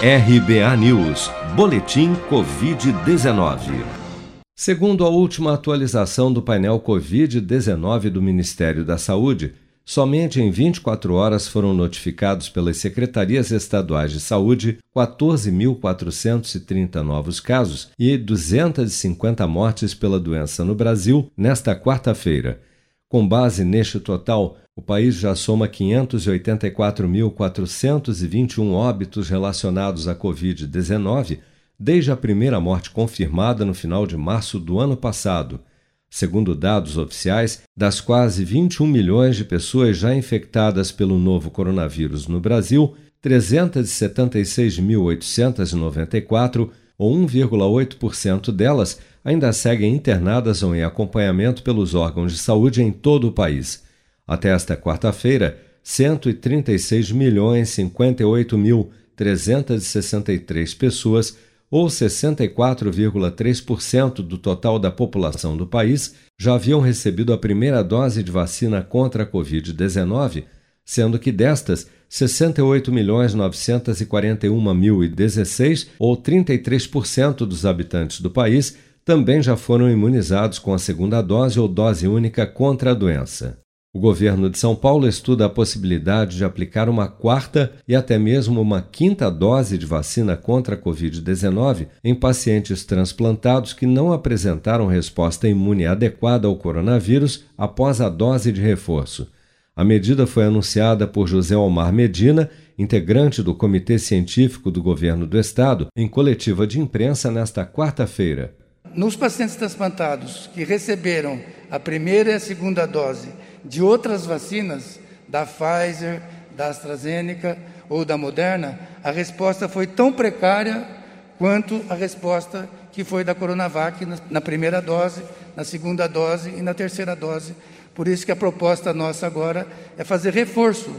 RBA News, Boletim Covid-19. Segundo a última atualização do painel Covid-19 do Ministério da Saúde, somente em 24 horas foram notificados pelas secretarias estaduais de saúde 14.430 novos casos e 250 mortes pela doença no Brasil nesta quarta-feira. Com base neste total, o país já soma 584.421 óbitos relacionados à Covid-19 desde a primeira morte confirmada no final de março do ano passado. Segundo dados oficiais, das quase 21 milhões de pessoas já infectadas pelo novo coronavírus no Brasil, 376.894, ou 1,8% delas, ainda seguem internadas ou em acompanhamento pelos órgãos de saúde em todo o país. Até esta quarta-feira, 136.058.363 pessoas, ou 64,3% do total da população do país, já haviam recebido a primeira dose de vacina contra a Covid-19, sendo que destas, 68.941.016, ou 33% dos habitantes do país, também já foram imunizados com a segunda dose ou dose única contra a doença. O governo de São Paulo estuda a possibilidade de aplicar uma quarta e até mesmo uma quinta dose de vacina contra a Covid-19 em pacientes transplantados que não apresentaram resposta imune adequada ao coronavírus após a dose de reforço. A medida foi anunciada por José Omar Medina, integrante do Comitê Científico do Governo do Estado, em coletiva de imprensa nesta quarta-feira. Nos pacientes transplantados que receberam a primeira e a segunda dose de outras vacinas, da Pfizer, da AstraZeneca ou da Moderna, a resposta foi tão precária quanto a resposta que foi da Coronavac na primeira dose, na segunda dose e na terceira dose. Por isso que a proposta nossa agora é fazer reforço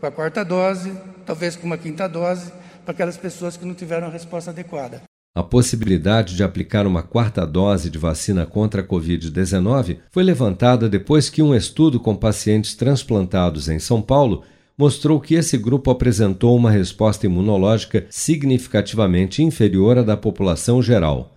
com a quarta dose, talvez com uma quinta dose, para aquelas pessoas que não tiveram a resposta adequada. A possibilidade de aplicar uma quarta dose de vacina contra a Covid-19 foi levantada depois que um estudo com pacientes transplantados em São Paulo mostrou que esse grupo apresentou uma resposta imunológica significativamente inferior à da população geral.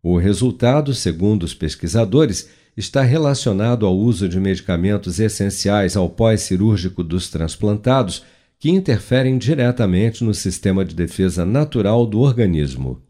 O resultado, segundo os pesquisadores, está relacionado ao uso de medicamentos essenciais ao pós-cirúrgico dos transplantados que interferem diretamente no sistema de defesa natural do organismo.